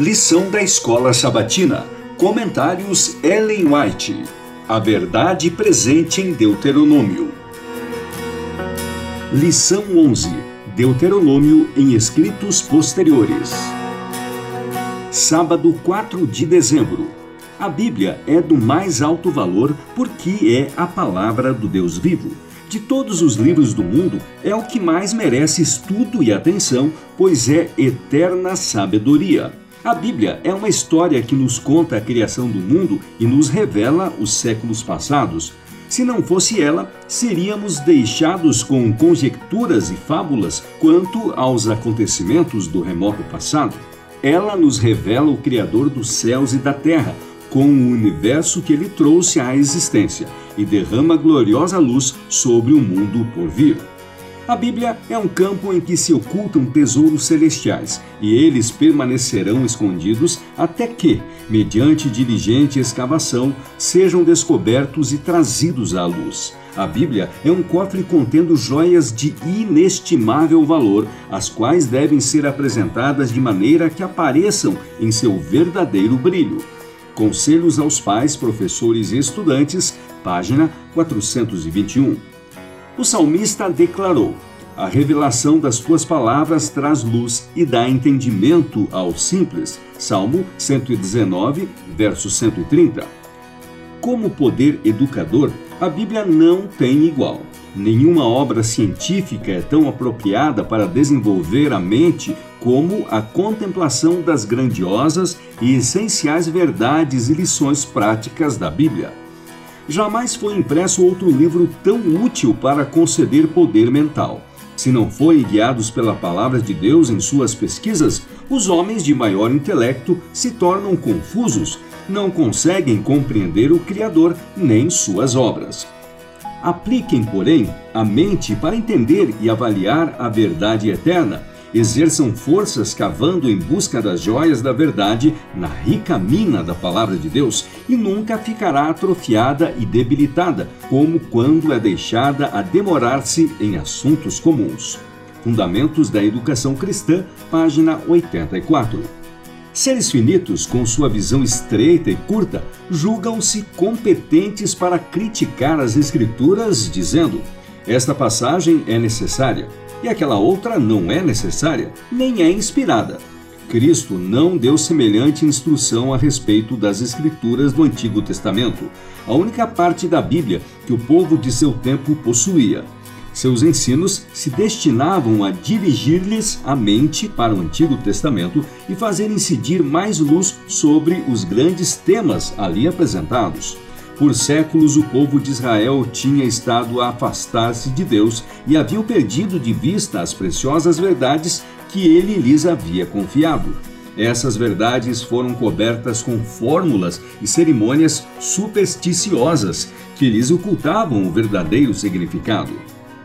Lição da Escola Sabatina. Comentários Ellen White. A verdade presente em Deuteronômio. Lição 11. Deuteronômio em escritos posteriores. Sábado 4 de dezembro. A Bíblia é do mais alto valor porque é a palavra do Deus vivo. De todos os livros do mundo, é o que mais merece estudo e atenção, pois é eterna sabedoria. A Bíblia é uma história que nos conta a criação do mundo e nos revela os séculos passados. Se não fosse ela, seríamos deixados com conjecturas e fábulas quanto aos acontecimentos do remoto passado. Ela nos revela o Criador dos céus e da terra, com o universo que ele trouxe à existência e derrama gloriosa luz sobre o mundo por vir. A Bíblia é um campo em que se ocultam tesouros celestiais, e eles permanecerão escondidos até que, mediante diligente escavação, sejam descobertos e trazidos à luz. A Bíblia é um cofre contendo joias de inestimável valor, as quais devem ser apresentadas de maneira que apareçam em seu verdadeiro brilho. Conselhos aos pais, professores e estudantes, página 421. O salmista declarou: A revelação das tuas palavras traz luz e dá entendimento aos simples. Salmo 119, verso 130. Como poder educador, a Bíblia não tem igual. Nenhuma obra científica é tão apropriada para desenvolver a mente como a contemplação das grandiosas e essenciais verdades e lições práticas da Bíblia. Jamais foi impresso outro livro tão útil para conceder poder mental. Se não forem guiados pela palavra de Deus em suas pesquisas, os homens de maior intelecto se tornam confusos, não conseguem compreender o Criador nem suas obras. Apliquem, porém, a mente para entender e avaliar a verdade eterna. Exerçam forças cavando em busca das joias da verdade na rica mina da palavra de Deus e nunca ficará atrofiada e debilitada, como quando é deixada a demorar-se em assuntos comuns. Fundamentos da Educação Cristã, página 84. Seres finitos, com sua visão estreita e curta, julgam-se competentes para criticar as Escrituras, dizendo: esta passagem é necessária e aquela outra não é necessária, nem é inspirada. Cristo não deu semelhante instrução a respeito das Escrituras do Antigo Testamento, a única parte da Bíblia que o povo de seu tempo possuía. Seus ensinos se destinavam a dirigir-lhes a mente para o Antigo Testamento e fazer incidir mais luz sobre os grandes temas ali apresentados. Por séculos, o povo de Israel tinha estado a afastar-se de Deus e havia perdido de vista as preciosas verdades que ele lhes havia confiado. Essas verdades foram cobertas com fórmulas e cerimônias supersticiosas que lhes ocultavam o verdadeiro significado.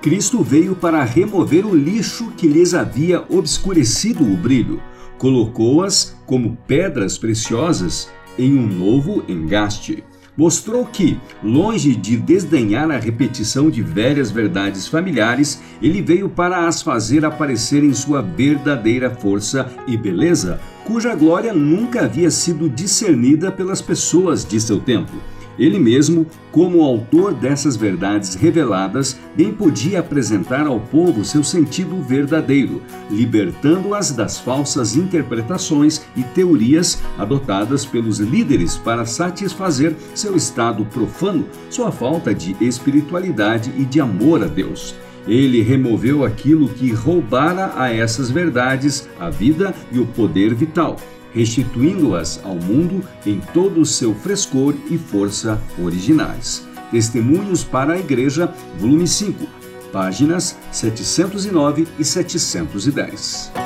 Cristo veio para remover o lixo que lhes havia obscurecido o brilho. Colocou-as como pedras preciosas em um novo engaste. Mostrou que, longe de desdenhar a repetição de velhas verdades familiares, ele veio para as fazer aparecer em sua verdadeira força e beleza, cuja glória nunca havia sido discernida pelas pessoas de seu tempo. Ele mesmo, como autor dessas verdades reveladas, bem podia apresentar ao povo seu sentido verdadeiro, libertando-as das falsas interpretações e teorias adotadas pelos líderes para satisfazer seu estado profano, sua falta de espiritualidade e de amor a Deus. Ele removeu aquilo que roubara a essas verdades a vida e o poder vital restituindo-as ao mundo em todo o seu frescor e força originais. Testemunhos para a Igreja, volume 5, páginas 709 e 710.